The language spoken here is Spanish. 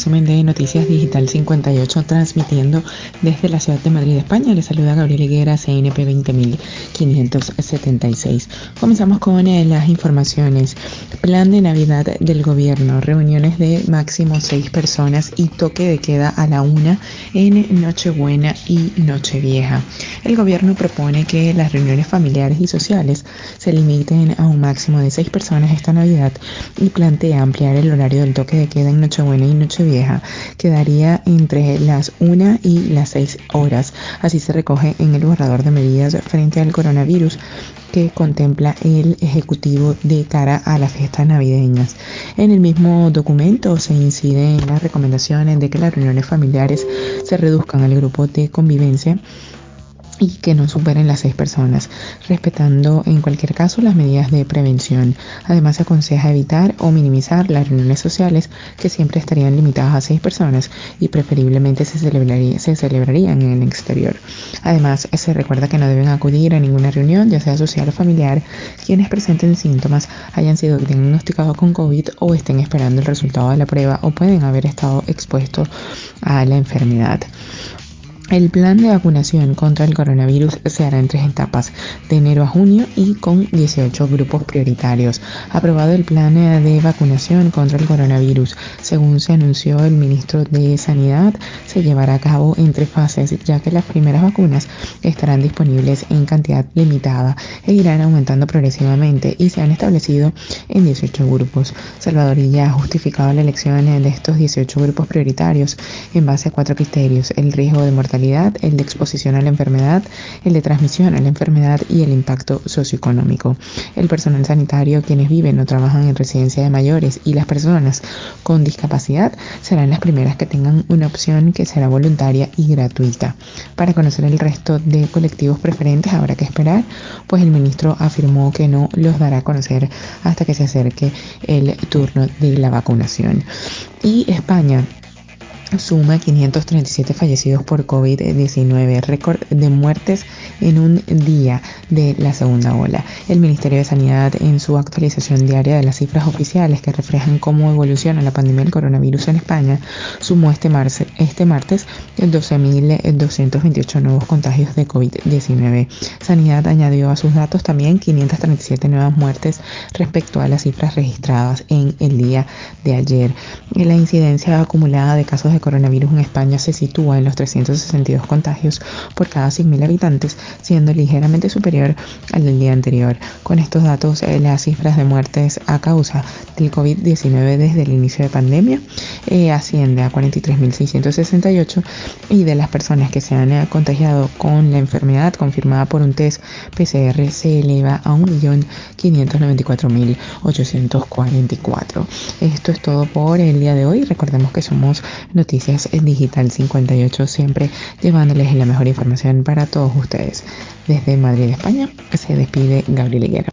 resumen de Noticias Digital 58 transmitiendo desde la ciudad de Madrid, España. Les saluda Gabriel Higuera, CNP 20576. Comenzamos con eh, las informaciones. Plan de Navidad del gobierno, reuniones de máximo seis personas y toque de queda a la una en Nochebuena y Nochevieja. El gobierno propone que las reuniones familiares y sociales se limiten a un máximo de seis personas esta Navidad y plantea ampliar el horario del toque de queda en Nochebuena y Nochevieja quedaría entre las 1 y las 6 horas. Así se recoge en el borrador de medidas frente al coronavirus que contempla el Ejecutivo de cara a las fiestas navideñas. En el mismo documento se incide en las recomendaciones de que las reuniones familiares se reduzcan al grupo de convivencia y que no superen las seis personas, respetando en cualquier caso las medidas de prevención. Además, se aconseja evitar o minimizar las reuniones sociales que siempre estarían limitadas a seis personas y preferiblemente se, se celebrarían en el exterior. Además, se recuerda que no deben acudir a ninguna reunión, ya sea social o familiar, quienes presenten síntomas, hayan sido diagnosticados con COVID o estén esperando el resultado de la prueba o pueden haber estado expuestos a la enfermedad. El plan de vacunación contra el coronavirus se hará en tres etapas, de enero a junio y con 18 grupos prioritarios. Aprobado el plan de vacunación contra el coronavirus, según se anunció el ministro de Sanidad, se llevará a cabo en tres fases, ya que las primeras vacunas estarán disponibles en cantidad limitada e irán aumentando progresivamente y se han establecido en 18 grupos. Salvador ya ha justificado la elección de estos 18 grupos prioritarios en base a cuatro criterios, el riesgo de mortalidad, el de exposición a la enfermedad, el de transmisión a la enfermedad y el impacto socioeconómico. El personal sanitario, quienes viven o trabajan en residencia de mayores y las personas con discapacidad serán las primeras que tengan una opción que será voluntaria y gratuita. Para conocer el resto de colectivos preferentes habrá que esperar, pues el ministro afirmó que no los dará a conocer hasta que se acerque el turno de la vacunación. Y España suma 537 fallecidos por COVID-19, récord de muertes en un día de la segunda ola. El Ministerio de Sanidad, en su actualización diaria de las cifras oficiales que reflejan cómo evoluciona la pandemia del coronavirus en España, sumó este, martes, este martes 12.228 nuevos contagios de COVID-19. Sanidad añadió a sus datos también 537 nuevas muertes respecto a las cifras registradas en el día de ayer. La incidencia acumulada de casos de coronavirus en España se sitúa en los 362 contagios por cada 100.000 habitantes, siendo ligeramente superior al del día anterior. Con estos datos, eh, las cifras de muertes a causa del COVID-19 desde el inicio de pandemia eh, asciende a 43.668 y de las personas que se han eh, contagiado con la enfermedad confirmada por un test PCR se eleva a 1.594.844. Esto es todo por el día de hoy. Recordemos que somos Noticias Digital 58, siempre llevándoles la mejor información para todos ustedes. Desde Madrid, España, se despide Gabriel Higuera.